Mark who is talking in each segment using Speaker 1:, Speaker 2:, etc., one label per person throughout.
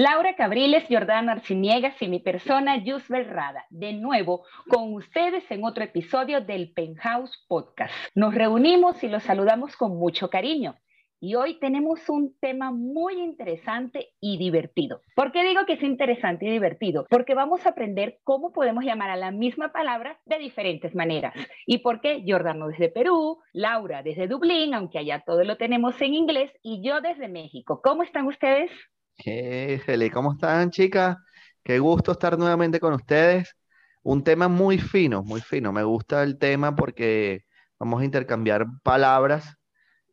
Speaker 1: Laura Cabriles, Jordana Arciniegas y mi persona, Yusbel Rada, de nuevo con ustedes en otro episodio del Penthouse Podcast. Nos reunimos y los saludamos con mucho cariño. Y hoy tenemos un tema muy interesante y divertido. ¿Por qué digo que es interesante y divertido? Porque vamos a aprender cómo podemos llamar a la misma palabra de diferentes maneras. ¿Y por qué Jordano desde Perú, Laura desde Dublín, aunque allá todo lo tenemos en inglés, y yo desde México? ¿Cómo están ustedes?
Speaker 2: ¿Cómo están, chicas? Qué gusto estar nuevamente con ustedes. Un tema muy fino, muy fino. Me gusta el tema porque vamos a intercambiar palabras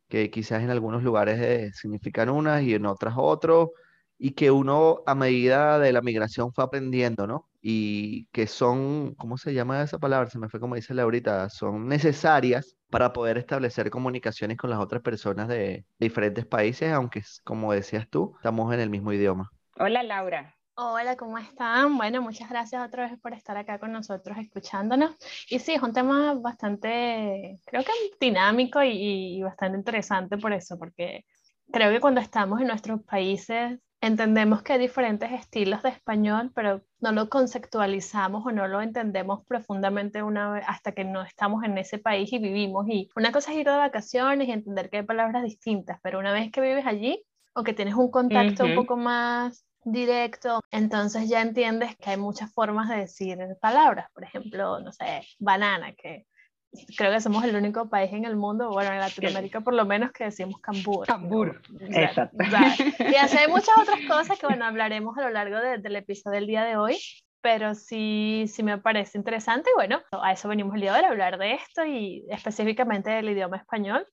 Speaker 2: que quizás en algunos lugares eh, significan unas y en otras otros, y que uno a medida de la migración fue aprendiendo, ¿no? Y que son, ¿cómo se llama esa palabra? Se me fue como dice ahorita, son necesarias para poder establecer comunicaciones con las otras personas de diferentes países, aunque, como decías tú, estamos en el mismo idioma.
Speaker 1: Hola, Laura.
Speaker 3: Hola, ¿cómo están? Bueno, muchas gracias otra vez por estar acá con nosotros escuchándonos. Y sí, es un tema bastante, creo que dinámico y, bastante interesante por eso, porque creo que cuando estamos en nuestros países entendemos que hay diferentes estilos de español, pero no lo conceptualizamos o no lo entendemos profundamente una vez hasta que no estamos en ese país y vivimos. Y una cosa es ir de vacaciones y entender que hay palabras distintas, pero una vez que vives allí o que tienes un contacto un poco más directo, entonces ya entiendes que hay muchas formas de decir palabras, por ejemplo, no sé, banana, que creo que somos el único país en el mundo, bueno, en Latinoamérica por lo menos, que decimos cambur.
Speaker 1: Cambur, exacto.
Speaker 3: Y así hay muchas otras cosas que, bueno, hablaremos a lo largo del episodio del día de hoy, pero sí, sí me parece interesante. Y bueno, a eso venimos el día de hoy, a hablar de esto y específicamente del idioma español,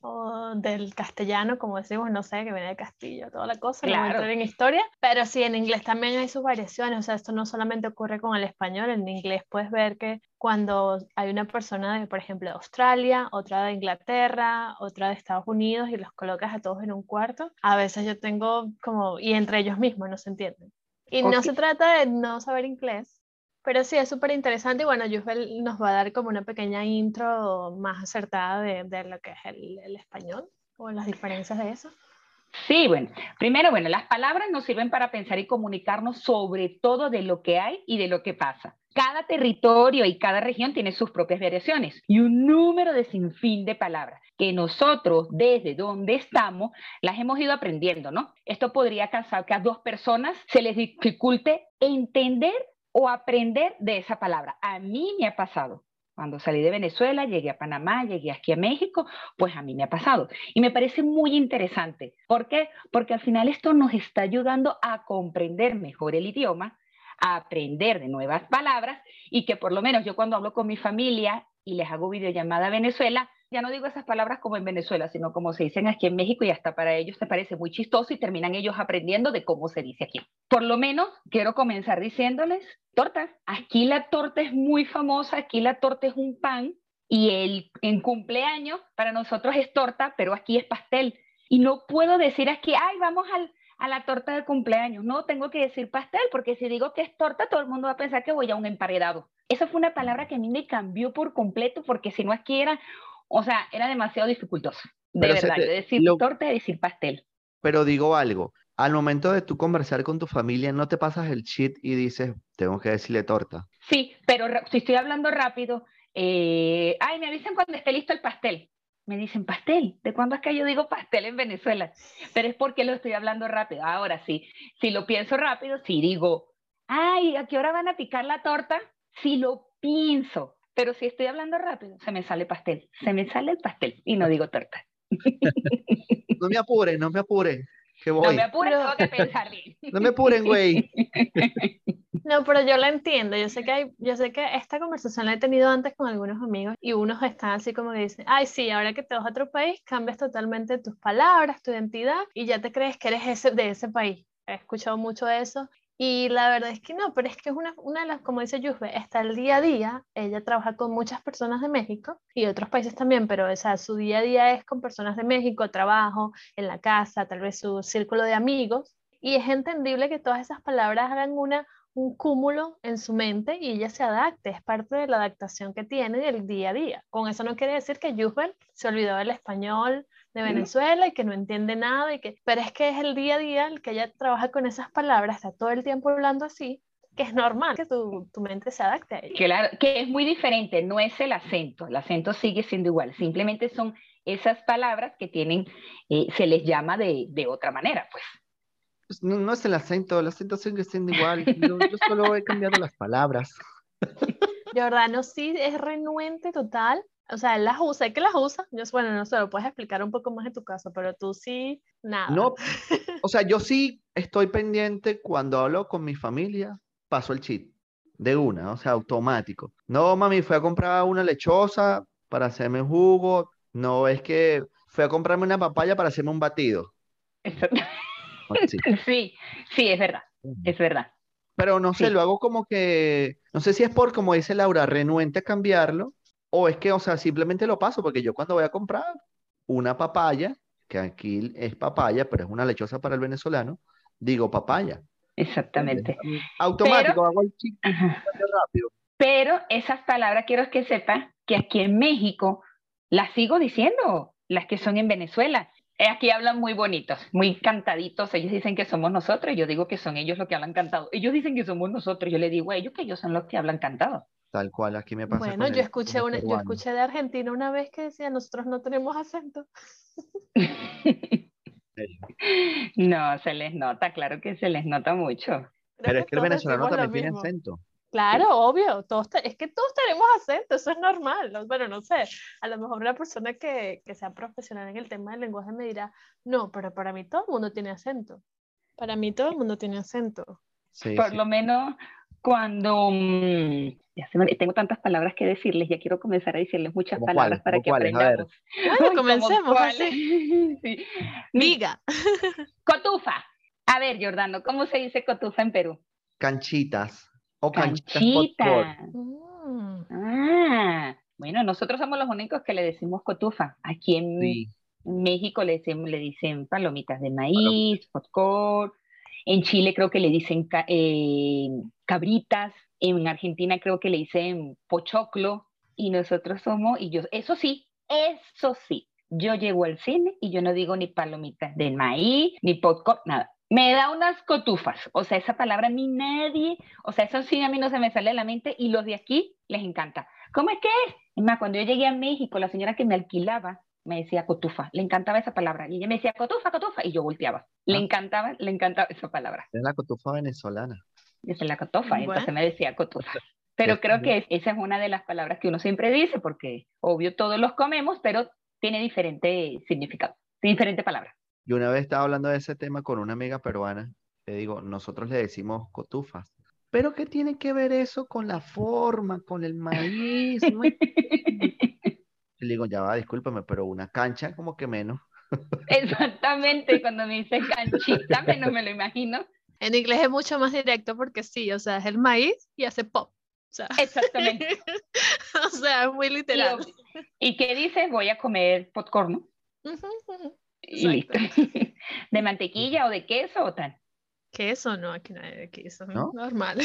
Speaker 3: o del castellano, como decimos, no sé, que viene de Castillo, toda la cosa, claro. no en historia, pero sí, en inglés también hay sus variaciones, o sea, esto no solamente ocurre con el español, en inglés puedes ver que cuando hay una persona de, por ejemplo, de Australia, otra de Inglaterra, otra de Estados Unidos y los colocas a todos en un cuarto, a veces yo tengo como, y entre ellos mismos no se entienden. Y no se trata de no saber inglés, pero sí, es súper interesante y bueno, Yusbel nos va a dar como una pequeña intro más acertada de, de lo que es el, el, español o las diferencias de eso.
Speaker 1: Sí, bueno, primero, bueno, las palabras nos sirven para pensar y comunicarnos sobre todo de lo que hay y de lo que pasa. Cada territorio y cada región tiene sus propias variaciones y un número de sinfín de palabras que nosotros desde donde estamos las hemos ido aprendiendo, ¿no? Esto podría causar que a dos personas se les dificulte entender o aprender de esa palabra. A mí me ha pasado. Cuando salí de Venezuela, llegué a Panamá, llegué aquí a México, pues a mí me ha pasado. Y me parece muy interesante. ¿Por qué? Porque al final esto nos está ayudando a comprender mejor el idioma, a aprender de nuevas palabras y que por lo menos yo cuando hablo con mi familia y les hago videollamada a Venezuela, ya no digo esas palabras como en Venezuela, sino como se dicen aquí en México y hasta para ellos te parece muy chistoso y terminan ellos aprendiendo de cómo se dice aquí. Por lo menos quiero comenzar diciéndoles torta. Aquí la torta es muy famosa, aquí la torta es un pan y el en cumpleaños para nosotros es torta, pero aquí es pastel. Y no puedo decir aquí, ay, vamos al, a la torta de cumpleaños. No, tengo que decir pastel, porque si digo que es torta, todo el mundo va a pensar que voy a un emparedado. Esa fue una palabra que a mí me cambió por completo, porque si no aquí era o sea, era demasiado dificultoso. De verdad, de decir torta y decir pastel.
Speaker 2: Pero digo algo, al momento de tú conversar con tu familia, ¿no te pasas el cheat y dices, tengo que decirle torta?
Speaker 1: Sí, pero si estoy hablando rápido, eh, ay, me avisan cuando esté listo el pastel. Me dicen, pastel, ¿de cuándo es que yo digo pastel en Venezuela? Pero es porque lo estoy hablando rápido. Ahora sí, si lo pienso rápido, si digo, ay, ¿a qué hora van a picar la torta? Si lo pienso, pero si estoy hablando rápido, se me sale pastel, se me sale el pastel y no digo torta.
Speaker 2: No me apuren, no me apuren. Que voy.
Speaker 1: No me apuren, tengo que pensar bien.
Speaker 2: No me apuren, güey.
Speaker 3: No, pero yo la entiendo. Yo sé que hay, yo sé que esta conversación la he tenido antes con algunos amigos y unos están así como que dicen, ay, sí, ahora que te vas a otro país, cambias totalmente tus palabras, tu identidad y ya te crees que eres ese, de ese país. He escuchado mucho eso y la verdad es que no, pero es que es una, una de las, como dice Yusbe, está el día a día, ella trabaja con muchas personas de México y otros países también, pero o sea, su día a día es con personas de México, trabajo, en la casa, tal vez su círculo de amigos, y es entendible que todas esas palabras hagan una, un cúmulo en su mente y ella se adapte, es parte de la adaptación que tiene del día a día. Con eso no quiere decir que Yusbel se olvidó del español de Venezuela y que no entiende nada, y que, pero es que es el día a día el que ella trabaja con esas palabras, está todo el tiempo hablando así, que es normal que tu, tu mente se adapte a ello.
Speaker 1: Claro, que es muy diferente, no es el acento, el acento sigue siendo igual, simplemente son esas palabras que tienen, eh, se les llama de, de otra manera, pues.
Speaker 2: Pues no, no es el acento, el acento sigue siendo igual. Yo, yo solo he cambiado las palabras.
Speaker 3: Jordano sí es renuente total. O sea, él las usa, ¿y que las usa? Yo, bueno, no sé, lo puedes explicar un poco más en tu caso, pero tú sí, nada.
Speaker 2: No, o sea, yo sí estoy pendiente cuando hablo con mi familia, paso el cheat de una, o sea, automático. No, mami, fui a comprar una lechosa para hacerme jugo. No, es que fui a comprarme una papaya para hacerme un batido. Sí.
Speaker 1: Sí, sí, es verdad, es verdad.
Speaker 2: Pero no sé,
Speaker 1: Sí.
Speaker 2: lo hago como que, no sé si es por, como dice Laura, renuente a cambiarlo, o es que, o sea, simplemente lo paso, porque yo cuando voy a comprar una papaya, que aquí es papaya, pero es una lechosa para el venezolano, digo papaya.
Speaker 1: Exactamente.
Speaker 2: Automático, hago el rápido.
Speaker 1: Pero esas palabras quiero que sepan que aquí en México las sigo diciendo, las que son en Venezuela. Eh, Aquí hablan muy bonitos, muy cantaditos. Ellos dicen que somos nosotros, y yo digo que son ellos los que hablan cantado. Ellos dicen que somos nosotros, yo le digo a ellos que ellos son los que hablan cantado.
Speaker 2: Tal cual, aquí me pasa
Speaker 3: Bueno,
Speaker 2: con
Speaker 3: yo
Speaker 2: el-
Speaker 3: escuché, una, yo escuché de Argentina una vez que decía, nosotros no tenemos acento.
Speaker 1: No, se les nota, claro que se les nota mucho.
Speaker 3: Creo
Speaker 2: Pero es que el venezolano también tiene acento.
Speaker 3: Claro, obvio, todos te- es que todos tenemos acento, eso es normal. ¿no? Bueno, no sé, a lo mejor una persona que, que sea profesional en el tema del lenguaje me dirá, no, pero para mí todo el mundo tiene acento. Para mí todo el mundo tiene acento.
Speaker 2: Sí,
Speaker 1: Por
Speaker 2: sí.
Speaker 1: lo menos cuando mm, ya se me- tengo tantas palabras que decirles, ya quiero comenzar a decirles muchas
Speaker 2: ¿Cómo
Speaker 1: palabras para
Speaker 2: ¿Cómo
Speaker 1: que
Speaker 2: ver.
Speaker 1: aprendamos.
Speaker 3: Bueno,
Speaker 1: Uy, ¿cómo
Speaker 3: comencemos así.
Speaker 1: Sí.
Speaker 3: Diga.
Speaker 1: Cotufa. A ver, Jordano, ¿cómo se dice cotufa en Perú?
Speaker 2: Canchitas o canchitas.
Speaker 3: Mm,
Speaker 1: Ah, bueno, nosotros somos los únicos que le decimos cotufa. Aquí en
Speaker 2: Sí.
Speaker 1: México le dicen, le dicen palomitas de maíz, popcorn. En Chile creo que le dicen eh, cabritas. En Argentina creo que le dicen pochoclo. Y nosotros somos, y yo, eso sí, eso sí. Yo llego al cine y yo no digo ni palomitas de maíz, ni popcorn, nada. Me da unas cotufas. O sea, esa palabra a nadie, o sea, eso sí a mí no se me sale de la mente y los de aquí les encanta. ¿Cómo es que es? Es más, cuando yo llegué a México, la señora que me alquilaba me decía cotufa, le encantaba esa palabra. Y ella me decía cotufa, cotufa, y yo volteaba. Le
Speaker 2: Ah.
Speaker 1: encantaba, le encantaba esa palabra.
Speaker 2: Es la cotufa venezolana.
Speaker 1: Soy la cotufa, y entonces
Speaker 3: Bueno.
Speaker 1: me decía cotufa. Pero creo que es- esa es una de las palabras que uno siempre dice, porque obvio todos los comemos, pero tiene diferente significado, diferente palabra.
Speaker 2: Yo una vez estaba hablando de ese tema con una amiga peruana. Le digo, nosotros le decimos cotufas. ¿Pero qué tiene que ver eso con la forma, con el maíz? No entiendo". Y le digo, ya va, discúlpame, pero una cancha como que menos.
Speaker 1: Exactamente, cuando me dice canchita, menos me lo imagino.
Speaker 3: En inglés es mucho más directo porque sí, o sea, es el maíz y hace pop. O sea,
Speaker 1: Exactamente.
Speaker 3: o sea, es muy literal.
Speaker 1: ¿Y qué dices? Voy a comer popcorn. Y listo. ¿De mantequilla o de queso o tal?
Speaker 3: Queso, no, aquí no hay de queso,
Speaker 2: ¿No?
Speaker 3: normal.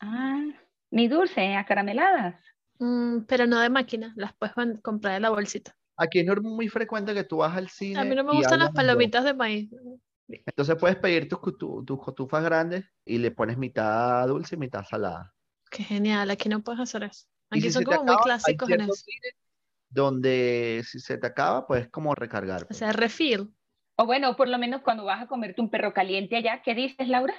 Speaker 1: Ah, ni dulce, acarameladas.
Speaker 3: Mm, pero no de máquina, las puedes van- comprar en la bolsita.
Speaker 2: Aquí es muy frecuente que tú vas al cine
Speaker 3: A mí no me gustan las palomitas de maíz.
Speaker 2: Entonces puedes pedir tus, cotu- tus cotufas grandes y le pones mitad dulce y mitad salada.
Speaker 3: Qué genial, aquí no puedes hacer eso. Aquí
Speaker 2: si
Speaker 3: son como muy
Speaker 2: acaba,
Speaker 3: clásicos en eso.
Speaker 2: donde si se te acaba, puedes como recargar.
Speaker 3: O
Speaker 2: pues.
Speaker 3: sea, refill,
Speaker 1: O bueno, por lo menos cuando vas a comerte un perro caliente allá, ¿qué dices, Laura?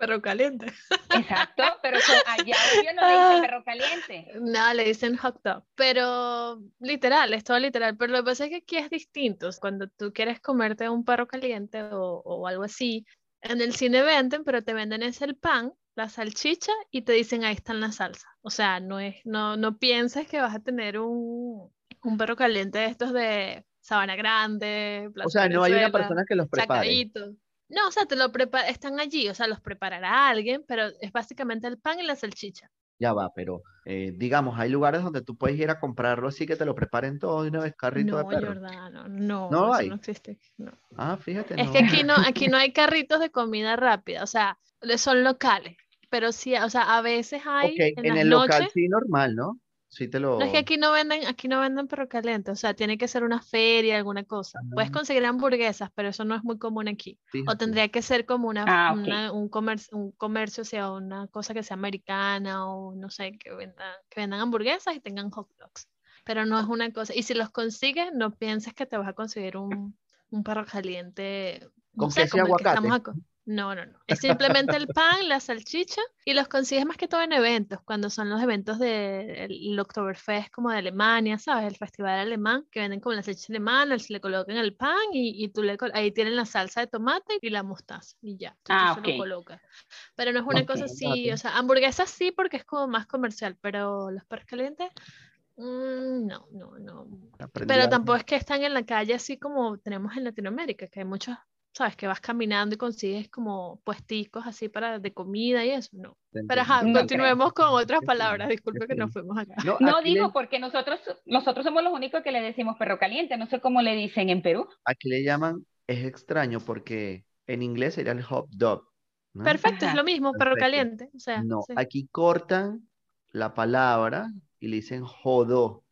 Speaker 3: Pero caliente.
Speaker 1: Exacto, pero allá obvio no le dicen perro caliente.
Speaker 3: No, le dicen hot dog, pero literal, es todo literal. Pero lo que pasa es que aquí es distinto. Cuando tú quieres comerte un perro caliente o, o algo así, en el cine venden, pero te venden es el pan, la salchicha y te dicen ahí están las salsas. O sea, no es, no, no pienses que vas a tener un, un perro caliente de estos de Sabana Grande, Plaza
Speaker 2: O sea, no hay una persona que los prepare.
Speaker 3: Chacarito. No, o sea, te lo prepara, están allí, o sea, los preparará alguien, pero es básicamente el pan y la salchicha.
Speaker 2: Ya va, pero eh, digamos, hay lugares donde tú puedes ir a comprarlo así que te lo preparen todo de una vez, carrito de perro.
Speaker 3: Jordano, no,
Speaker 2: ¿No hay?
Speaker 3: no existe. no.
Speaker 2: Ah, fíjate,
Speaker 3: Es
Speaker 2: no.
Speaker 3: que aquí no, aquí no hay carritos de comida rápida, o sea, son locales. pero sí, o sea, a veces hay
Speaker 2: Ok,
Speaker 3: en
Speaker 2: en
Speaker 3: las
Speaker 2: el local sí normal, ¿no? Sí te lo...
Speaker 3: No es que aquí no venden, aquí no venden perro caliente, o sea, tiene que ser una feria, alguna cosa. Puedes conseguir hamburguesas, pero eso no es muy común aquí. O
Speaker 2: Fíjate.
Speaker 3: tendría que ser como una,
Speaker 1: Ah, ok.
Speaker 3: una- un comercio, un comercio, o sea, una cosa que sea americana o no sé, que vendan, que vendan hamburguesas y tengan hot dogs. Pero no es una cosa. Y si los consigues, no pienses que te vas a conseguir un, un perro caliente, no
Speaker 2: Con
Speaker 3: sé,
Speaker 2: queso y aguacate.
Speaker 3: No, no, no. Es simplemente el pan, la salchicha y los consigues más que todo en eventos, cuando son los eventos del Oktoberfest como de Alemania, ¿sabes? El festival alemán, que venden como la salchicha alemana, se le colocan el pan y, y tú le, ahí tienen la salsa de tomate y la mostaza y ya. tú- tú
Speaker 1: Ah,
Speaker 3: se lo colocas. Pero no es una
Speaker 1: Ok.
Speaker 3: cosa así,
Speaker 2: Tomate.
Speaker 3: o sea, hamburguesas sí porque es como más comercial, pero los perros calientes, mm, no, no, no.
Speaker 2: Aprendí
Speaker 3: Pero tampoco es que están en la calle así como tenemos en Latinoamérica, que hay muchos, sabes, que vas caminando y consigues como puesticos así para de comida y eso, no. Pero ajá, continuemos con otras palabras, disculpe que nos fuimos acá.
Speaker 2: No,
Speaker 1: No
Speaker 2: aquí le-
Speaker 1: digo porque nosotros, nosotros somos los únicos que le decimos perro caliente, no sé cómo le dicen en Perú.
Speaker 2: Aquí le llaman, es extraño porque en inglés sería el hot dog, ¿no?
Speaker 3: Perfecto, es
Speaker 1: Ajá.
Speaker 3: lo mismo,
Speaker 2: Perfecto.
Speaker 3: caliente, o sea,
Speaker 2: No,
Speaker 3: sí.
Speaker 2: aquí cortan la palabra y le dicen jodó.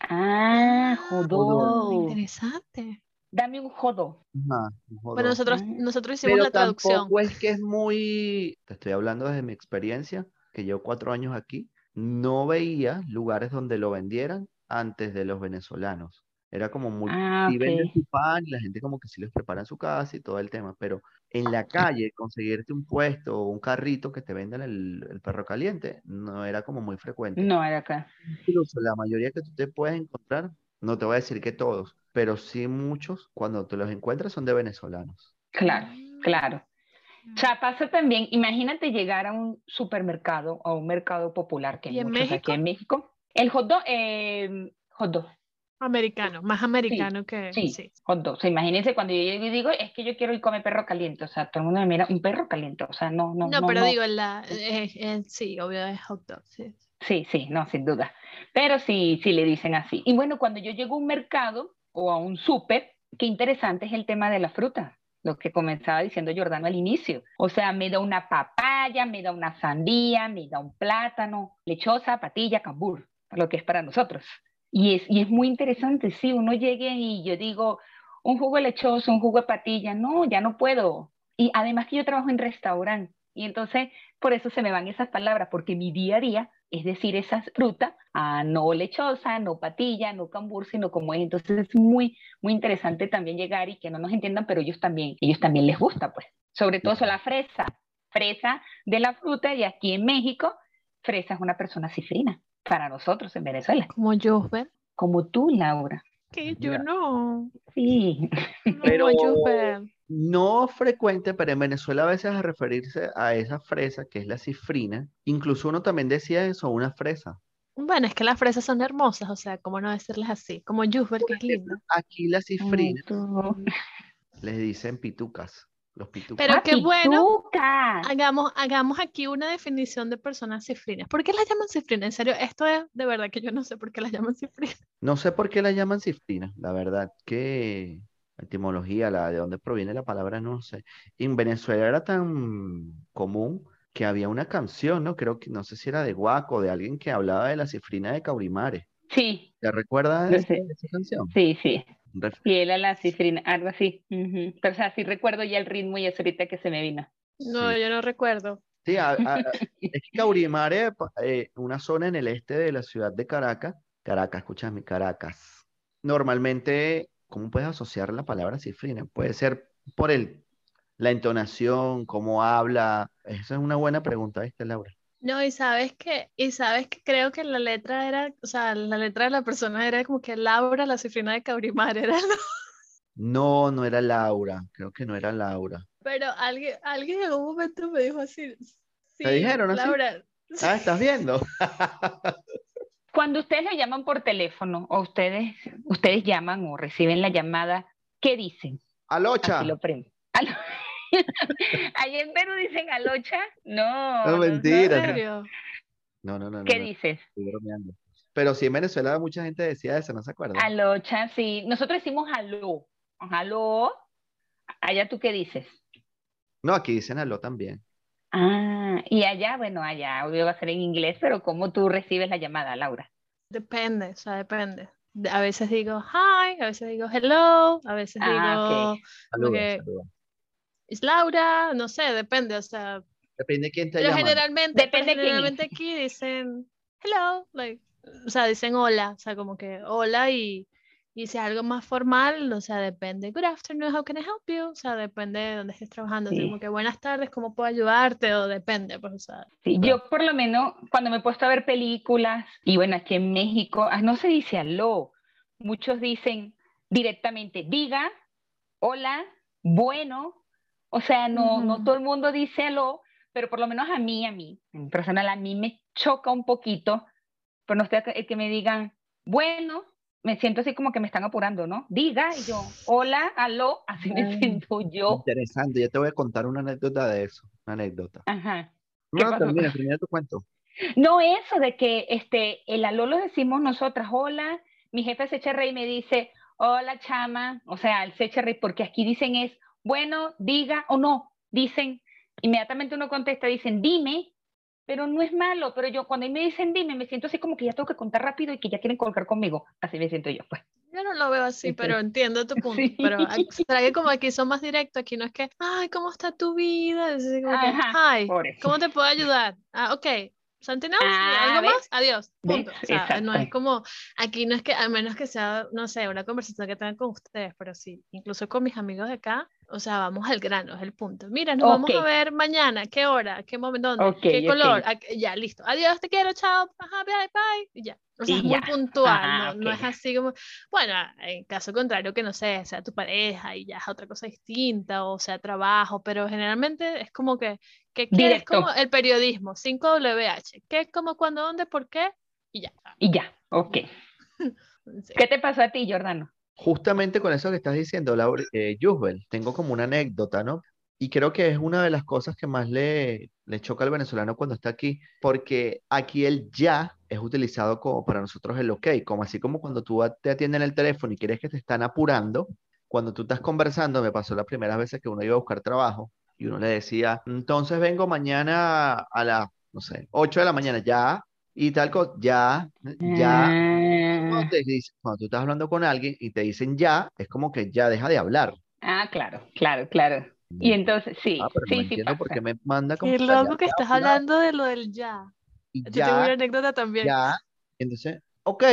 Speaker 1: Ah,
Speaker 3: Ah,
Speaker 1: jodó.
Speaker 3: interesante.
Speaker 1: Dame un jodo.
Speaker 2: Ajá, un jodó.
Speaker 3: Bueno, nosotros,
Speaker 1: Ah.
Speaker 3: nosotros hicimos
Speaker 2: Pero
Speaker 3: la traducción.
Speaker 2: tampoco es que es muy, te estoy hablando desde mi experiencia, que llevo cuatro años aquí, no veía lugares donde lo vendieran antes de los venezolanos. Era como muy,
Speaker 1: Ah,
Speaker 2: sí venden
Speaker 1: ok.
Speaker 2: su pan y la gente como que sí los prepara en su casa y todo el tema, pero en la calle conseguirte un puesto o un carrito que te vendan el, el perro caliente no era como muy frecuente.
Speaker 1: No era acá.
Speaker 2: Incluso la mayoría que tú te puedes encontrar, no te voy a decir que todos, pero sí muchos, cuando te los encuentras son de venezolanos.
Speaker 1: Claro, claro. O sea, pasa también, imagínate llegar a un supermercado o a un mercado popular que hay
Speaker 3: ¿Y en
Speaker 1: muchos aquí en México. El hot dog, eh, hot dog,
Speaker 3: Americano, más americano que
Speaker 1: sí,
Speaker 3: sí.
Speaker 1: hot dog. O sea, imagínense cuando yo llego y digo, es que yo quiero ir a comer perro caliente. O sea, todo el mundo me mira, un perro caliente. O sea, no, no,
Speaker 3: No,
Speaker 1: no,
Speaker 3: pero
Speaker 1: no.
Speaker 3: digo, la, eh, eh, sí, obvio es hot dog, sí.
Speaker 1: Sí, sí, no, sin duda. Pero sí, sí le dicen así. Y bueno, cuando yo llego a un mercado o a un súper, qué interesante es el tema de la fruta, lo que comenzaba diciendo Jordano al inicio. O sea, me da una papaya, me da una sandía, me da un plátano, lechosa, patilla, cambur, lo que es para nosotros. Y es, y es muy interesante, sí, uno llegue y yo digo, un jugo de lechoso, un jugo de patilla, no, ya no puedo. Y además que yo trabajo en restaurante. Y entonces, por eso se me van esas palabras, porque mi día a día es decir esas frutas, a no lechosa, no patilla, no cambur, sino como es. Entonces es muy, muy interesante también llegar y que no nos entiendan, pero ellos también, ellos también les gusta, pues. Sobre todo eso, la fresa, fresa de la fruta, y aquí en México, fresa es una persona cifrina, para nosotros en Venezuela,
Speaker 3: Como Jusber.
Speaker 1: como tú, Laura.
Speaker 3: Que yo no.
Speaker 1: Sí,
Speaker 3: No,
Speaker 2: Pero-
Speaker 3: Jusber.
Speaker 2: No frecuente, pero en Venezuela a veces a referirse a esa fresa, que es la cifrina, incluso uno también decía eso, una fresa.
Speaker 3: Bueno, es que las fresas son hermosas, o sea, ¿cómo no decirles así? Como Jusber, que es linda.
Speaker 2: Aquí la cifrina
Speaker 1: tú.
Speaker 2: les dicen pitucas, los pitucas.
Speaker 3: Pero
Speaker 1: Ah,
Speaker 3: qué bueno. Hagamos, hagamos aquí una definición de personas cifrinas. ¿Por qué las llaman cifrinas? En serio, esto es de verdad que yo no sé por qué las llaman cifrinas.
Speaker 2: No sé por qué la llaman cifrina, la verdad que etimología, la, de dónde proviene la palabra, no sé. En Venezuela era tan común que había una canción, ¿no? Creo que, no sé si era de Guaco, de alguien que hablaba de la cifrina de Caurimare.
Speaker 1: Sí,
Speaker 2: ¿Te recuerdas de esa canción?
Speaker 1: sí, sí. Él a la cifrina, algo así. Pero, o sea, sí recuerdo ya el ritmo y eso ahorita que se me vino.
Speaker 3: No,
Speaker 2: Sí.
Speaker 3: yo no recuerdo.
Speaker 2: Sí, a- es que Caurimare, eh, una zona en el este de la ciudad de Caracas, Caracas, escúchame, Caracas. Normalmente, ¿cómo puedes asociar la palabra cifrina? Puede ser por el, la entonación, cómo habla. Esa es una buena pregunta, ¿viste, Laura?
Speaker 3: No, y sabes que, y sabes que creo que la letra era, o sea, la letra de la persona era como que Laura, la cifrina de Cabrimar, era, ¿no?
Speaker 2: No, no era Laura, creo que no era Laura.
Speaker 3: Pero alguien, alguien en un momento me dijo así,
Speaker 2: ¿Te
Speaker 3: sí,
Speaker 2: dijeron así?
Speaker 3: Laura,
Speaker 2: Ah, ¿estás viendo?
Speaker 1: Cuando ustedes lo llaman por teléfono o ustedes, ustedes llaman o reciben la llamada, ¿qué dicen?
Speaker 2: Alocha.
Speaker 1: Así lo prendo. Alo- Allá en Perú dicen alocha. No,
Speaker 2: No,
Speaker 1: no,
Speaker 2: mentira.
Speaker 3: ¿en
Speaker 2: no. No, no, no, no,
Speaker 1: ¿Qué
Speaker 2: no,
Speaker 1: dices?
Speaker 2: estoy bromeando. Pero sí en Venezuela mucha gente decía eso, ¿no se acuerdan?
Speaker 1: Alocha, sí. Nosotros decimos aló. Aló. Allá tú qué dices.
Speaker 2: No, aquí dicen aló también.
Speaker 1: Ah, y allá, bueno, allá obvio va a ser en inglés, pero ¿cómo tú recibes la llamada, Laura?
Speaker 3: Depende, o sea, depende. De- A veces digo hi, a veces digo hello, a veces
Speaker 1: Ah,
Speaker 3: digo
Speaker 1: ok.
Speaker 2: Saludos,
Speaker 3: que-
Speaker 2: saludos.
Speaker 3: es Laura, no sé, depende, o sea,
Speaker 2: Depende de quién te
Speaker 3: pero
Speaker 2: llama.
Speaker 3: generalmente, pero
Speaker 1: Depende quién
Speaker 3: generalmente aquí dicen hello, like, o sea, dicen hola, o sea, como que hola y, y si algo más formal, o sea, depende, good afternoon, how can I help you? O sea, depende de dónde estés trabajando, o sea,
Speaker 1: Sí.
Speaker 3: como que buenas tardes, ¿cómo puedo ayudarte? O depende, pues, o sea,
Speaker 1: Sí, yo por lo menos cuando me he puesto a ver películas, y bueno, aquí en México, ah, no se dice aló, muchos dicen directamente, diga, hola, bueno, o sea, no, no
Speaker 3: Ujú.
Speaker 1: todo el mundo dice aló, pero por lo menos a mí, a mí, en personal, a mí me choca un poquito, pero no estoy que me digan, bueno, me siento así como que me están apurando, ¿no? Diga, y yo, hola, aló, así me siento yo.
Speaker 2: Interesante, yo te voy a contar una anécdota de eso. Una anécdota.
Speaker 1: Ajá. ¿Qué
Speaker 2: No, termina, termina tu cuento.
Speaker 1: No, eso de que este, el aló lo decimos nosotras, hola, mi jefe se echa a reír y me dice, hola chama, o sea, él se echa reír porque aquí dicen es, bueno, diga o no, dicen, inmediatamente uno contesta, dicen, dime, pero no es malo, pero yo cuando me dicen dime, me siento así como que ya tengo que contar rápido y que ya quieren colgar conmigo, así me siento yo, pues.
Speaker 3: Yo no lo veo así,
Speaker 1: Entonces,
Speaker 3: pero entiendo tu punto.
Speaker 1: sí.
Speaker 3: Pero que como aquí son más directos, aquí no es que, ay, ¿cómo está tu vida? Es como
Speaker 1: Ajá, eso.
Speaker 3: ¿cómo te puedo ayudar? Ah, ok. Else?
Speaker 1: Ah,
Speaker 3: ¿Algo
Speaker 1: ¿ves?
Speaker 3: más? Adiós.
Speaker 1: ¿Ves?
Speaker 3: Punto. O sea, no es como, aquí no es que, a menos que sea, no sé, una conversación que tengan con ustedes, pero sí, incluso con mis amigos de acá, o sea, vamos al grano, es el punto. Mira, nos vamos a ver mañana, ¿qué hora? ¿Qué momento? ¿Dónde?
Speaker 1: Ok,
Speaker 3: ¿Qué
Speaker 1: ok.
Speaker 3: color? Ah, Ya, listo. Adiós, te quiero, chao. Ajá, bye, bye. Y ya. O sea,
Speaker 1: Y
Speaker 3: es muy puntual,
Speaker 1: Ah,
Speaker 3: no, no es así como, bueno, en caso contrario que no sé, sea tu pareja y ya es otra cosa distinta o sea trabajo, pero generalmente es como que, que ¿qué es
Speaker 1: Directo.
Speaker 3: como el periodismo, 5WH, ¿qué es como cuándo, dónde, por qué? Y ya.
Speaker 1: Y ya, ok.
Speaker 3: Sí.
Speaker 1: ¿Qué te pasó a ti, Jordano?
Speaker 2: Justamente con eso que estás diciendo, Laura, eh, Yusbel, tengo como una anécdota, ¿no? Y creo que es una de las cosas que más le, le choca al venezolano cuando está aquí, porque aquí el ya es utilizado como para nosotros el ok, como así como cuando tú te atienden el teléfono y quieres que te están apurando, cuando tú estás conversando, me pasó las primeras veces que uno iba a buscar trabajo y uno le decía, entonces vengo mañana a las, no sé, 8 de la mañana, ya, y tal cosa, ya, ya. Cuando,
Speaker 1: Ah,
Speaker 2: te dice- cuando tú estás hablando con alguien y te dicen ya, es como que ya deja de hablar.
Speaker 1: Ah, claro, claro, claro. Y entonces, sí,
Speaker 2: Ah, pero no
Speaker 1: sí, sí
Speaker 2: entiendo por
Speaker 1: pasa.
Speaker 2: qué me manda como
Speaker 3: Qué loco que estás
Speaker 2: ya,
Speaker 3: hablando de lo del ya.
Speaker 2: y
Speaker 3: Yo tengo una anécdota también.
Speaker 2: ya. Entonces, ok,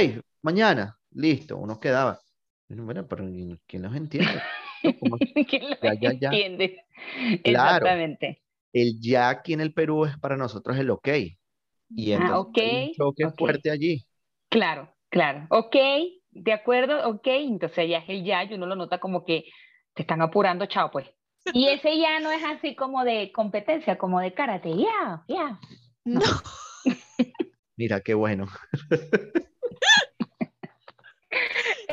Speaker 2: mañana, listo, uno quedaba. Bueno, pero ¿y ¿quién los entiende? No, como
Speaker 1: ¿Quién lo
Speaker 2: Ya, ya, ya.
Speaker 1: entiende?
Speaker 2: Claro.
Speaker 1: Exactamente.
Speaker 2: el ya aquí en el Perú es para nosotros el ok. Y
Speaker 1: Ah,
Speaker 2: entonces
Speaker 1: ok,
Speaker 2: hay un choque fuerte allí.
Speaker 1: Claro, claro. Ok, de acuerdo, ok. Entonces ya es el ya y uno lo nota como que te están apurando, chao, pues. Y ese ya no es así como de competencia, como de karate, ya, ya.
Speaker 3: No,
Speaker 2: Mira, qué bueno.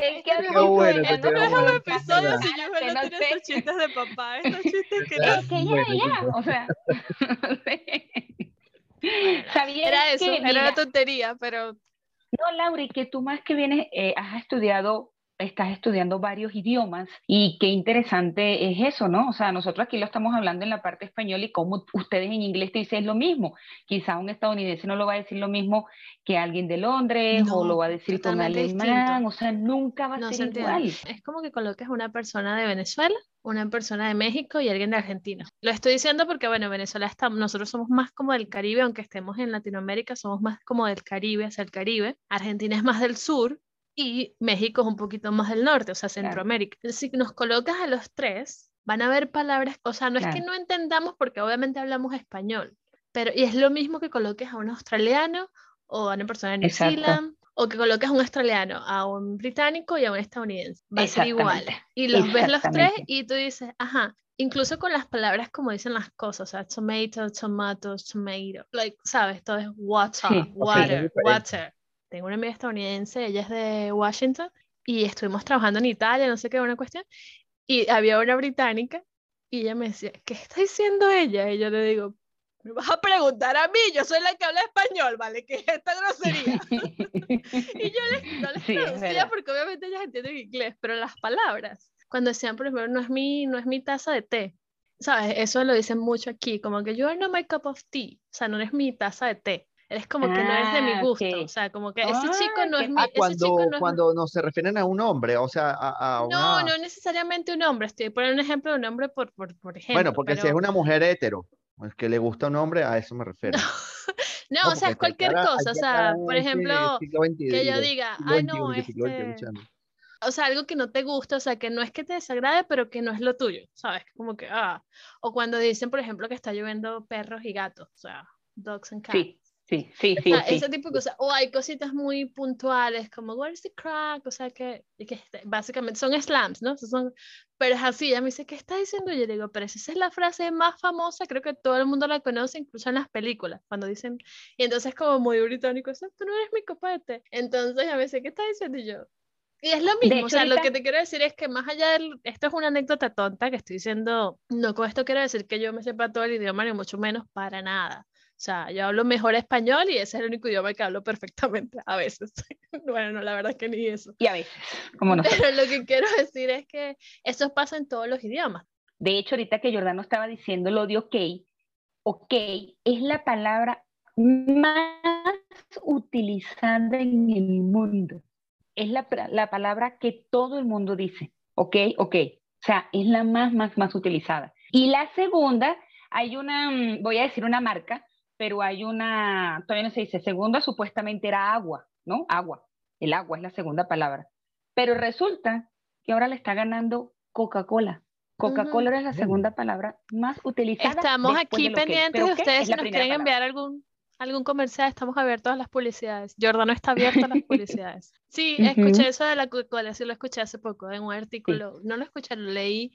Speaker 1: Es que
Speaker 3: Qué
Speaker 1: habíamos
Speaker 2: bueno,
Speaker 3: es un episodio si yo
Speaker 1: que
Speaker 3: no tiene
Speaker 1: sé.
Speaker 3: esos chistes de papá, estos chistes que no.
Speaker 1: que ya, ya, o sea, no sé. ¿Sabías
Speaker 3: Era eso,
Speaker 1: que,
Speaker 3: era
Speaker 1: mira,
Speaker 3: una tontería, pero
Speaker 1: No, Laura, y que tú más que vienes, eh, has estudiado, estás estudiando varios idiomas y qué interesante es eso, ¿no? O sea, nosotros aquí lo estamos hablando en la parte española y como ustedes en inglés te dicen lo mismo. Quizá un estadounidense no lo va a decir lo mismo que alguien de Londres o
Speaker 3: No,
Speaker 1: lo va a decir con alemán, o sea, nunca va a
Speaker 3: no
Speaker 1: ser igual.
Speaker 3: Es como que coloques una persona de Venezuela, una persona de México y alguien de Argentina. Lo estoy diciendo porque, bueno, Venezuela está, nosotros somos más como del Caribe, aunque estemos en Latinoamérica, somos más como del Caribe hacia el Caribe. Argentina es más del sur y México es un poquito más del norte, o sea,
Speaker 1: Claro.
Speaker 3: Centroamérica. Si nos colocas a los tres, van a haber palabras, o sea, no es que
Speaker 1: Claro.
Speaker 3: no entendamos porque obviamente hablamos español, pero y es lo mismo que coloques a un australiano o a una persona de New. Zealand o que coloques a un australiano, a un británico y a un estadounidense. Va a ser igual. Y los ves los tres y tú dices, ajá, incluso con las palabras como dicen las cosas, o sea, tomato, tomatoes, tomato, like, sabes, todo es water,
Speaker 1: Sí,
Speaker 3: water,
Speaker 2: Diferente.
Speaker 3: water. Tengo una amiga estadounidense, ella es de Washington y estuvimos trabajando en Italia, no sé qué, una cuestión, y había una británica y ella me decía, ¿qué está diciendo ella? Y yo le digo, me vas a preguntar a mí, yo soy la que habla español, ¿vale? ¿Qué es esta grosería? Y yo les, no les
Speaker 1: Sí, es
Speaker 3: traducía porque obviamente ellas entienden inglés, pero las palabras, cuando decían, por ejemplo, no es mi, no es mi taza de té, ¿sabes? Eso lo dicen mucho aquí, como que you are not my cup of tea, o sea, no eres mi taza de té. Eres como que no eres de mi
Speaker 1: Ah,
Speaker 3: gusto, o sea, como que ese
Speaker 1: Ah,
Speaker 3: chico no
Speaker 1: qué-
Speaker 3: es mi,
Speaker 2: Ah,
Speaker 3: ese chico
Speaker 2: cuando,
Speaker 3: no es
Speaker 2: cuando no se refieren a un hombre, o sea, a, a
Speaker 3: No,
Speaker 2: una...
Speaker 3: no necesariamente un hombre, estoy poniendo un ejemplo de un hombre por, por, por ejemplo.
Speaker 2: Bueno, porque si es una mujer hetero, pues que le gusta un hombre, a eso me refiero.
Speaker 3: No,
Speaker 2: No,
Speaker 3: o sea, es cualquier cosa, o sea, por ejemplo, que yo diga, ay no, este, o sea, algo que no te gusta, o sea, que no es que te desagrade, pero que no es lo tuyo, ¿sabes? Como que, ah, o cuando dicen, por ejemplo, que está lloviendo perros y gatos, o sea, dogs and cats.
Speaker 1: Sí, sí, sí,
Speaker 3: O
Speaker 1: sí, sí.
Speaker 3: ese tipo de cosas. O hay cositas muy puntuales como Where's the crack? O sea, que, y que este, básicamente son slams, ¿no? Son, pero es así. Ella me dice, ¿qué está diciendo? Yo le digo, pero esa es la frase más famosa. Creo que todo el mundo la conoce, incluso en las películas. Cuando dicen, y entonces, como muy británico, "Eso, tú no eres mi copa de té". Entonces, ella me dice, ¿qué está diciendo? Y yo. Y es lo mismo, o
Speaker 1: hecho,
Speaker 3: sea, lo que
Speaker 1: ahorita-
Speaker 3: te quiero decir es que más allá del, esto es una anécdota tonta que estoy diciendo, no con esto quiero decir que yo me sepa todo el idioma, ni mucho menos para nada. O sea, yo hablo mejor español y ese es el único idioma que hablo perfectamente a veces. Bueno, no, la verdad es que ni eso.
Speaker 1: Y a veces, como no.
Speaker 3: Pero lo que quiero decir es que eso pasa en todos los idiomas.
Speaker 1: De hecho, ahorita que Jordano estaba diciendo lo de ok, ok es la palabra más utilizada en el mundo. Es la, la palabra que todo el mundo dice. Ok, ok. O sea, es la más, más, más utilizada. Y la segunda, hay una, mm, voy a decir una marca, pero hay una, todavía no se dice, segunda supuestamente era agua, ¿no? Agua. El agua es la segunda palabra. Pero resulta que ahora le está ganando Coca-Cola. Coca-Cola era la
Speaker 2: Ujú.
Speaker 1: segunda palabra más utilizada.
Speaker 3: Estamos aquí
Speaker 1: de
Speaker 3: pendientes de ustedes
Speaker 1: Es
Speaker 3: si
Speaker 1: la
Speaker 3: nos quieren
Speaker 1: palabra.
Speaker 3: enviar algún, algún comercial, estamos abiertos a las publicidades. Jordano está abierto a las publicidades. Sí, escuché
Speaker 1: Ujú.
Speaker 3: eso de la Coca-Cola, sí lo escuché hace poco en un artículo. No lo escuché, lo leí,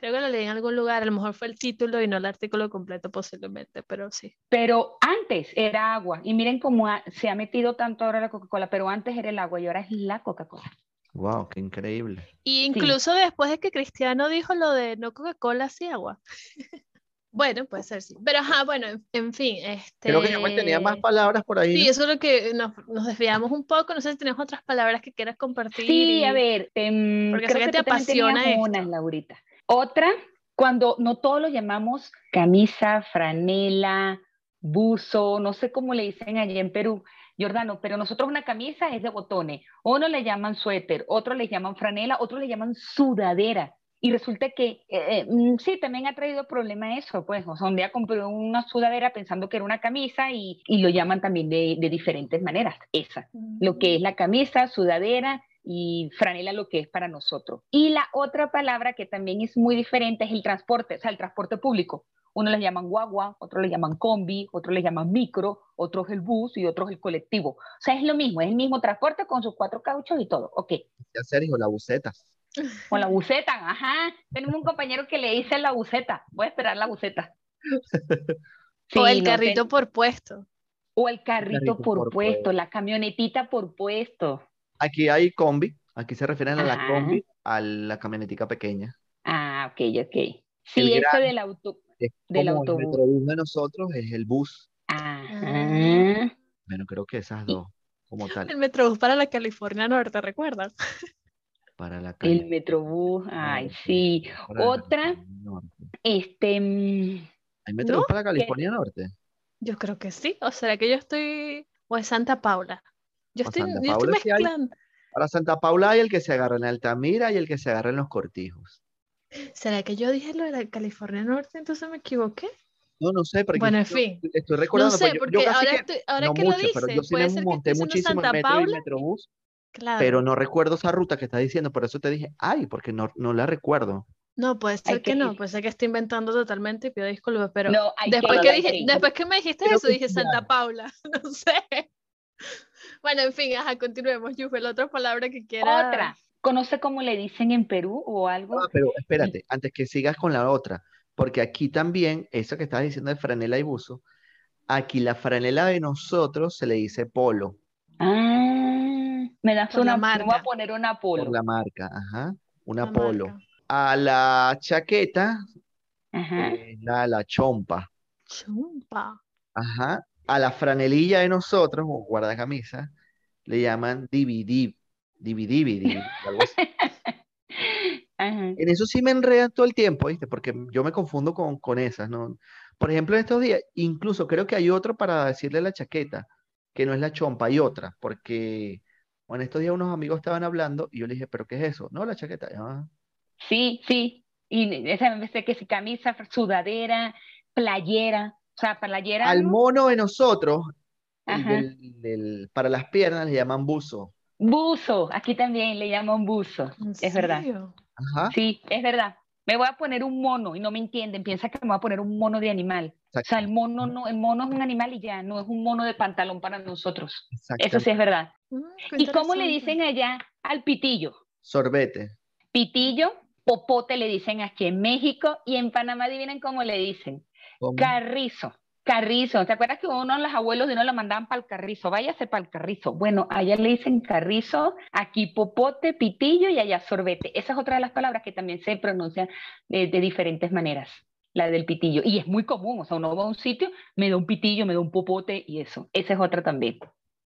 Speaker 3: creo que lo leí en algún lugar, a lo mejor fue el título y no el artículo completo posiblemente, pero sí.
Speaker 1: Pero antes era agua. Y miren cómo ha- se ha metido tanto ahora la Coca-Cola, pero antes era el agua y ahora es la Coca-Cola.
Speaker 2: Wow, qué increíble.
Speaker 3: Y incluso después de que Cristiano dijo lo de no Coca-Cola, sí agua. Bueno, puede ser, sí. Pero ajá, bueno, en, en fin, este...
Speaker 2: Creo que yo pues tenía más palabras por ahí.
Speaker 3: Sí,
Speaker 2: ¿no?
Speaker 3: eso es lo que nos, nos desviamos un poco. No sé si tienes otras palabras que quieras compartir.
Speaker 1: Sí, a ver, em,
Speaker 3: Porque sé
Speaker 1: creo
Speaker 3: que
Speaker 1: que
Speaker 3: te apasiona esto.
Speaker 1: una, Laurita. Otra, cuando no todos lo llamamos camisa, franela, buzo, no sé cómo le dicen allá en Perú, Jordano, pero nosotros una camisa es de botones, uno le llaman suéter, otro le llaman franela, otro le llaman sudadera. Y resulta que eh, eh, mm, sí, también ha traído problema eso, pues, o sea, un día compré una sudadera pensando que era una camisa y, y lo llaman también de, de diferentes maneras, esa lo que es la camisa, sudadera y franela lo que es para nosotros. Y la otra palabra que también es muy diferente es el transporte, o sea, el transporte público. Uno le llaman guagua, otro le llaman combi, otro le llaman micro, otro es el bus y otro es el colectivo. O sea, es lo mismo, es el mismo transporte con sus cuatro cauchos y todo. Ok.
Speaker 2: Ya Sergio, la buceta.
Speaker 1: Con la buceta, ajá. Tenemos un compañero que le dice la buceta. Voy a esperar la buceta.
Speaker 3: o el
Speaker 1: no,
Speaker 3: carrito
Speaker 1: ten-
Speaker 3: por puesto.
Speaker 1: o el carrito,
Speaker 2: carrito
Speaker 1: por,
Speaker 2: por
Speaker 1: puesto,
Speaker 2: puesto.
Speaker 1: la camionetita por puesto.
Speaker 2: Aquí hay combi. Aquí se refieren a la
Speaker 1: Ajá.
Speaker 2: combi, a la camionetica pequeña.
Speaker 1: Ah, ok, ok. Sí,
Speaker 2: El gran-
Speaker 1: del auto.
Speaker 2: Es
Speaker 1: Del
Speaker 2: como
Speaker 1: autobús.
Speaker 2: el metrobús de nosotros es el bus.
Speaker 1: Ajá.
Speaker 2: Bueno, creo que esas dos, como
Speaker 3: El
Speaker 2: tal,
Speaker 3: Metrobús para la California Norte, ¿recuerdas?
Speaker 2: para la
Speaker 1: El
Speaker 2: calle.
Speaker 1: Metrobús, ay, sí.
Speaker 2: para
Speaker 1: Otra,
Speaker 2: California
Speaker 1: este, mm,
Speaker 2: ¿Hay metrobús
Speaker 3: ¿No?
Speaker 2: para California Norte?
Speaker 3: Yo creo que sí. ¿O será que yo estoy... o es Santa Paula? Yo estoy,
Speaker 2: Santa
Speaker 3: yo estoy
Speaker 2: Paula sí hay.
Speaker 3: mezclando.
Speaker 2: Para Santa Paula hay el que se agarra en Altamira y el que se agarra en los cortijos.
Speaker 3: ¿Será que yo dije lo de la California Norte, entonces me equivoqué?
Speaker 2: No, no sé, porque
Speaker 3: Bueno, en
Speaker 2: yo
Speaker 3: fin.
Speaker 2: estoy
Speaker 3: No
Speaker 2: recordando,
Speaker 3: sé,
Speaker 2: pues yo- yo
Speaker 3: porque ahora,
Speaker 2: que-
Speaker 3: estoy- ahora
Speaker 2: no
Speaker 3: que
Speaker 2: mucho,
Speaker 3: lo
Speaker 2: pero
Speaker 3: dices,
Speaker 2: yo sí
Speaker 3: puede
Speaker 2: me
Speaker 3: ser que
Speaker 2: monté
Speaker 3: esté diciendo
Speaker 2: muchísimo en
Speaker 3: Santa
Speaker 2: metro y
Speaker 3: Paula.
Speaker 2: metrobús,
Speaker 3: Claro.
Speaker 2: pero no recuerdo esa ruta que estás diciendo, por eso te dije, ay, porque no, no la recuerdo.
Speaker 3: No, puede ser que
Speaker 1: que
Speaker 3: no, puede ser que estoy inventando totalmente y pido disculpas, pero
Speaker 1: no,
Speaker 3: después
Speaker 1: que
Speaker 3: dije, después que me dijiste
Speaker 2: Creo
Speaker 3: eso,
Speaker 2: que
Speaker 3: dije Santa. Paula, no sé. Bueno, en fin, ajá, continuemos, Yufel, otra palabra que quiera.
Speaker 1: Otra, ¿conoce cómo le dicen en Perú o algo?
Speaker 2: Ah, pero espérate, antes que sigas con la otra, porque aquí también, eso que estabas diciendo de franela y buzo, aquí la franela de nosotros se le dice polo,
Speaker 1: Ah, me das
Speaker 3: Por la
Speaker 1: una, me voy a
Speaker 3: marca.
Speaker 1: poner una
Speaker 2: por
Speaker 1: polo.
Speaker 2: la marca, ajá, una
Speaker 3: la
Speaker 2: polo.
Speaker 3: marca.
Speaker 2: A la chaqueta,
Speaker 1: Ajá.
Speaker 2: eh, la, la chompa,
Speaker 3: Chumpa.
Speaker 2: ajá. A la franelilla de nosotros, o guardacamisa, le llaman dividib, dividibidi, algo así. En eso sí me enredan todo el tiempo, ¿viste? Porque yo me confundo con, con esas, ¿no? Por ejemplo, en estos días, incluso creo que hay otro para decirle la chaqueta, que no es la chompa, hay otra, porque bueno, estos días unos amigos estaban hablando y yo le dije, ¿pero qué es eso? No, la chaqueta. Ah.
Speaker 1: Sí, sí. Y esa vez que si camisa, sudadera, playera, o sea, playera.
Speaker 2: Al mono de nosotros, para las piernas le llaman buzo.
Speaker 1: Buzo, aquí también le llaman buzo, es verdad. Ajá. Sí, es verdad. Me voy a poner un mono y no me entienden, piensa que me voy a poner un mono de animal. O sea, el mono no, el mono es un animal y ya, no es un mono de pantalón para nosotros. Eso sí es verdad. Mm, ¿Y cómo le dicen allá al pitillo?
Speaker 2: Sorbete.
Speaker 1: Pitillo, popote le dicen aquí en México y en Panamá adivinen cómo le dicen. Carrizo. Carrizo, ¿te acuerdas que uno de los abuelos de uno lo mandaban para el carrizo? Váyase para el carrizo. Bueno, allá le dicen carrizo, aquí popote, pitillo y allá sorbete. Esa es otra de las palabras que también se pronuncian de, diferentes maneras, la del pitillo. Y es muy común, o sea, uno va a un sitio, me da un pitillo, me da un popote y eso. Esa es otra también.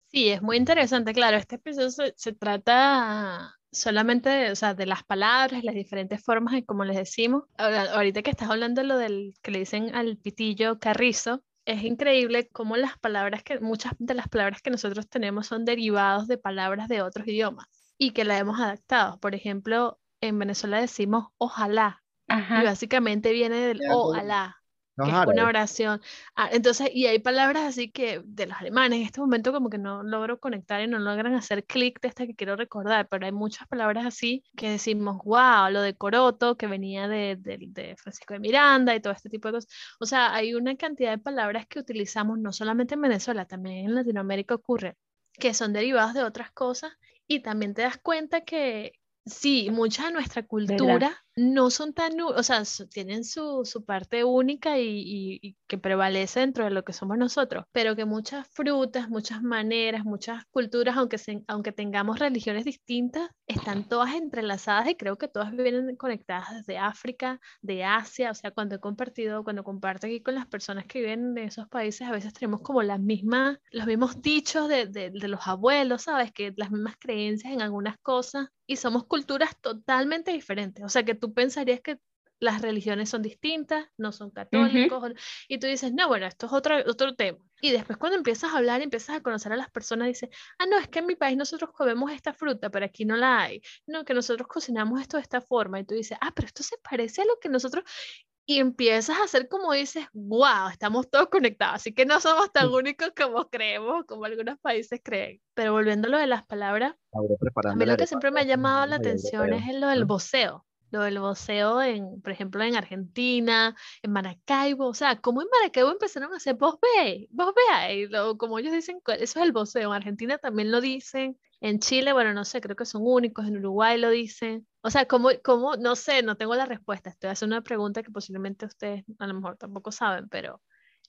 Speaker 3: Sí, es muy interesante, claro. Este episodio se, trata solamente de, o sea, de las palabras, las diferentes formas y como les decimos. ahorita que estás hablando de lo del que le dicen al pitillo carrizo, es increíble cómo las palabras que, muchas de las palabras que nosotros tenemos son derivados de palabras de otros idiomas y que la hemos adaptado. Por ejemplo, en Venezuela decimos ojalá y básicamente viene del ojalá es una oración. Ah, entonces, y hay palabras así que de los alemanes en este momento como que no logro conectar y no logran hacer clic de esta que quiero recordar, pero hay muchas palabras así que decimos, wow, lo de coroto que venía de, de, Francisco de Miranda y todo este tipo de cosas. O sea, hay una cantidad de palabras que utilizamos no solamente en Venezuela, también en Latinoamérica ocurre, que son derivadas de otras cosas y también te das cuenta que, Sí, mucha de nuestra cultura no son tan, o sea, tienen su, su parte única y, y, que prevalece dentro de lo que somos nosotros, pero que muchas frutas, muchas maneras, muchas culturas, aunque, aunque tengamos religiones distintas, están todas entrelazadas y creo que todas vienen conectadas desde África, de Asia, o sea, cuando he compartido, cuando comparto aquí con las personas que viven en esos países, a veces tenemos como las mismas, los mismos dichos de, de, de los abuelos, ¿sabes? Que las mismas creencias en algunas cosas y somos culturas totalmente diferentes, o sea, que tú pensarías que las religiones son distintas, no son católicos, y tú dices, no, bueno, esto es otro, otro tema. Y después cuando empiezas a hablar, empiezas a conocer a las personas, dices, ah, no, es que en mi país nosotros comemos esta fruta, pero aquí no la hay. No, que nosotros cocinamos esto de esta forma. Y tú dices, ah, pero esto se parece a lo que nosotros... Y empiezas a hacer como dices, wow, estamos todos conectados, así que no somos tan únicos como creemos, como algunos países creen. Pero volviendo a lo de las palabras, a mí lo que siempre me ha llamado la atención es lo del voceo lo del voceo, en, por ejemplo, en Argentina, en Maracaibo, o sea, como en Maracaibo empezaron a hacer vos vos ve, lo, como ellos dicen, eso es el voceo, en Argentina también lo dicen, en Chile, bueno, no sé, creo que son únicos, en Uruguay lo dicen, o sea, como, como no sé, no tengo la respuesta, estoy haciendo una pregunta que posiblemente ustedes a lo mejor tampoco saben, pero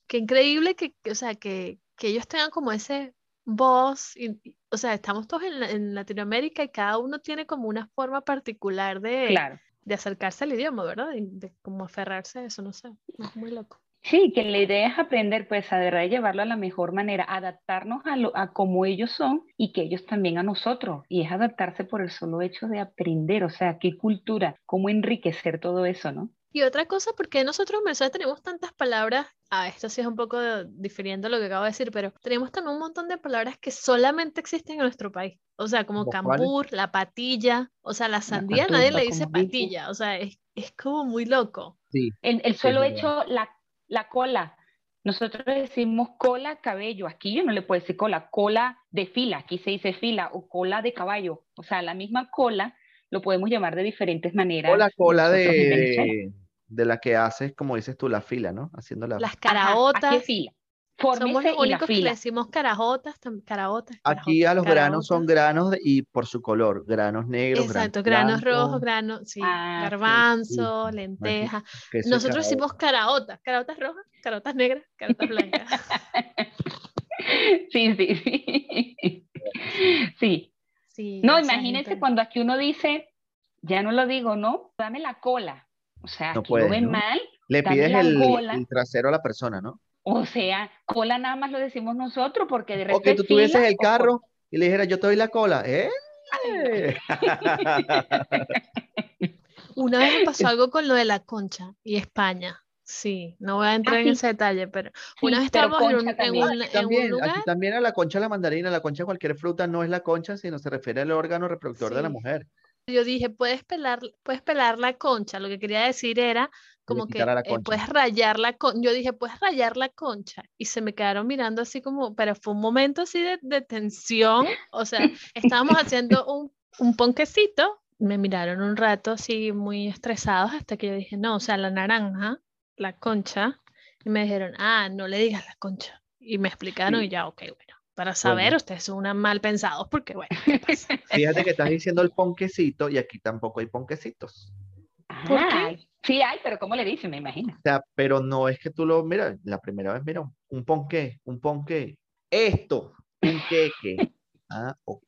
Speaker 3: qué increíble que, o sea, que, que ellos tengan como ese voz, o sea, estamos todos en, Latinoamérica y cada uno tiene como una forma particular de, claro de acercarse al idioma, ¿verdad? De, aferrarse a eso, no sé, es muy loco.
Speaker 1: Sí, que la idea es aprender, pues, a de llevarlo a la mejor manera, adaptarnos a, lo, a como ellos son y que ellos también a nosotros. Y es adaptarse por el solo hecho de aprender, o sea, qué cultura, cómo enriquecer todo eso, ¿no?
Speaker 3: Y otra cosa, porque nosotros en Venezuela tenemos tantas palabras, ah, esto sí es un poco difiriendo lo que acabo de decir, pero tenemos también un montón de palabras que solamente existen en nuestro país. O sea, como cambur, la patilla, o sea, la sandía nadie le dice patilla, o sea, es, es, como muy loco.
Speaker 1: Sí. El, el solo hecho, la, la cola, nosotros decimos cola, cabello. Aquí yo no le puedo decir cola, cola de fila. Aquí se dice fila o cola de caballo. O sea, la misma cola lo podemos llamar de diferentes maneras.
Speaker 2: O la cola de, de la que haces, como dices tú, la fila, ¿no? Haciendo la...
Speaker 3: Las caraotas. fila. Somos los únicos que le decimos carajotas, caraotas.
Speaker 2: Aquí a los granos son granos y por su color, granos negros.
Speaker 3: Exacto, granos, rojos, granos, sí, ah, garbanzo, lenteja. Nosotros decimos caraotas, caraotas rojas, caraotas negras, caraotas blancas.
Speaker 1: sí, sí, sí. sí. sí no, imagínense cuando aquí uno dice, ya no lo digo, ¿no? Dame la cola. O sea, no lo ven mal.
Speaker 2: Le pides el, trasero a la persona, ¿no?
Speaker 1: O sea, cola nada más lo decimos nosotros porque de repente.
Speaker 2: O que tú tuvieses el carro y le dijeras, yo te doy la cola. ¿Eh?
Speaker 3: Una vez me pasó algo con lo de la concha y España. Sí, no voy a entrar
Speaker 1: Ah,
Speaker 3: en
Speaker 1: sí.
Speaker 3: ese detalle, pero
Speaker 1: Sí,
Speaker 3: una vez
Speaker 1: pero
Speaker 3: estábamos en un, en
Speaker 1: también.
Speaker 3: un-
Speaker 2: Aquí
Speaker 3: en un
Speaker 2: también,
Speaker 3: lugar.
Speaker 2: aquí también a la concha de la mandarina, la concha de cualquier fruta no es la concha, sino se refiere al órgano reproductor de la
Speaker 3: Sí.
Speaker 2: mujer.
Speaker 3: Yo dije, puedes pelar, puedes pelar la concha. Lo que quería decir era como que eh, puedes rayar la concha. Yo dije, puedes rayar la concha. Y se me quedaron mirando así como, pero fue un momento así de, de tensión. O sea, estábamos haciendo un, un ponquecito. Me miraron un rato así muy estresados hasta que yo dije, no, o sea, la naranja, la concha. Y me dijeron, ah, no le digas la concha. Y me explicaron y ya, ok, bueno. Para saber, ustedes son unas mal pensados porque, bueno, ¿qué pasa?
Speaker 2: Fíjate que estás diciendo el ponquecito y aquí tampoco hay ponquecitos.
Speaker 3: ¿Por qué?
Speaker 1: Ah, sí hay, pero ¿cómo le dicen? Me imagino.
Speaker 2: O sea, pero no es que tú lo, mira, la primera vez, mira, un- un ponqué, un ponqué. Esto, un queque. Ah, ok.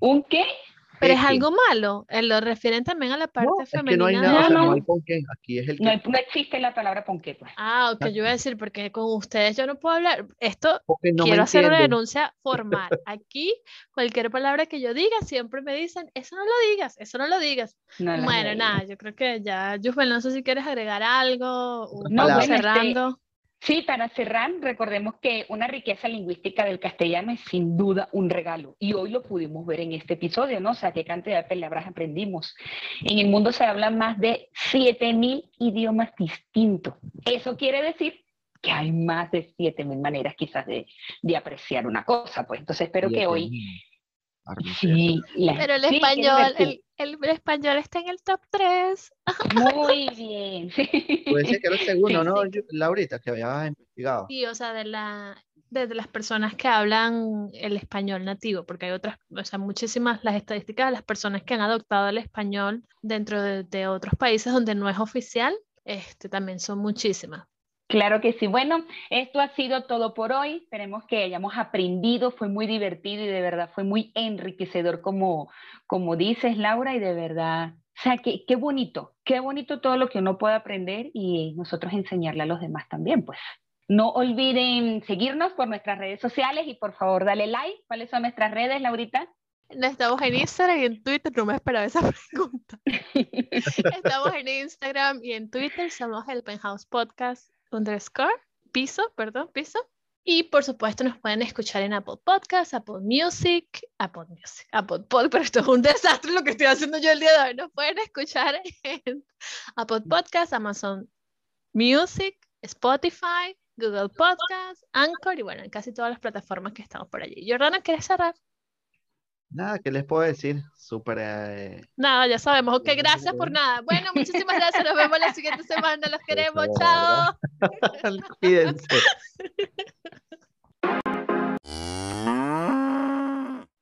Speaker 1: ¿Un qué?
Speaker 3: Pero es algo malo. eh, Lo refieren también a la parte
Speaker 2: No, es que no hay
Speaker 3: femenina
Speaker 2: nada,
Speaker 3: de
Speaker 2: o sea, no hay ponqué. Aquí es el
Speaker 1: No,
Speaker 2: que,
Speaker 1: no existe la palabra ponqué, pues.
Speaker 3: Ah, ok, yo iba a decir, porque con ustedes yo no puedo hablar. Esto
Speaker 2: no
Speaker 3: quiero hacer una denuncia formal. Aquí, cualquier palabra que yo diga, siempre me dicen, eso no lo digas, eso no lo digas.
Speaker 1: No
Speaker 3: Bueno, nada, yo creo que ya, Yusbel, no sé si quieres agregar algo,
Speaker 2: No,
Speaker 1: este,
Speaker 3: cerrando.
Speaker 1: Sí, para cerrar, recordemos que una riqueza lingüística del castellano es sin duda un regalo. Y hoy lo pudimos ver en este episodio, ¿no? O sea, qué cantidad de palabras aprendimos. En el mundo se hablan más de 7.000 idiomas distintos. Eso quiere decir que hay más de 7.000 maneras quizás de, de apreciar una cosa. Pues entonces espero que hoy... Sí, la-
Speaker 3: Pero el
Speaker 1: sí,
Speaker 3: español, el, el español está en el top 3.
Speaker 1: Muy bien.
Speaker 2: Puede ser que era el segundo,
Speaker 1: Sí,
Speaker 2: ¿no?
Speaker 1: sí.
Speaker 2: Yo- Laurita, que habías investigado.
Speaker 3: Sí, o sea, de la, de las personas que hablan el español nativo, porque hay otras, o sea, muchísimas, las estadísticas de las personas que han adoptado el español dentro de, de otros países donde no es oficial, este, también son muchísimas.
Speaker 1: Claro que sí. Bueno, esto ha sido todo por hoy. Esperemos que hayamos aprendido. Fue muy divertido y de verdad fue muy enriquecedor, como, como dices, Laura, y de verdad. O sea, qué, qué bonito, qué bonito todo lo que uno puede aprender y nosotros enseñarle a los demás también, pues. No olviden seguirnos por nuestras redes sociales y por favor dale like. ¿Cuáles son nuestras redes, Laurita?
Speaker 3: Estamos en Instagram y en Twitter, no me esperaba esa pregunta. Estamos en Instagram y en Twitter, somos el Penthouse Podcast underscore, piso, perdón, piso. Y por supuesto nos pueden escuchar en Apple Podcasts, Apple Music, Apple Music, Apple Pod, pero esto es un desastre lo que estoy haciendo yo el día de hoy. Nos pueden escuchar en Apple Podcasts, Amazon Music, Spotify, Google Podcasts, Anchor y bueno, en casi todas las plataformas que estamos por allí. Jordana, ¿quieres cerrar?
Speaker 2: Nada, ¿qué les puedo decir? Súper. eh,
Speaker 3: Nada, ya sabemos. Ok, gracias por nada. Bueno, muchísimas gracias. Nos vemos la siguiente semana. Los queremos. Chao.
Speaker 2: Cuídense.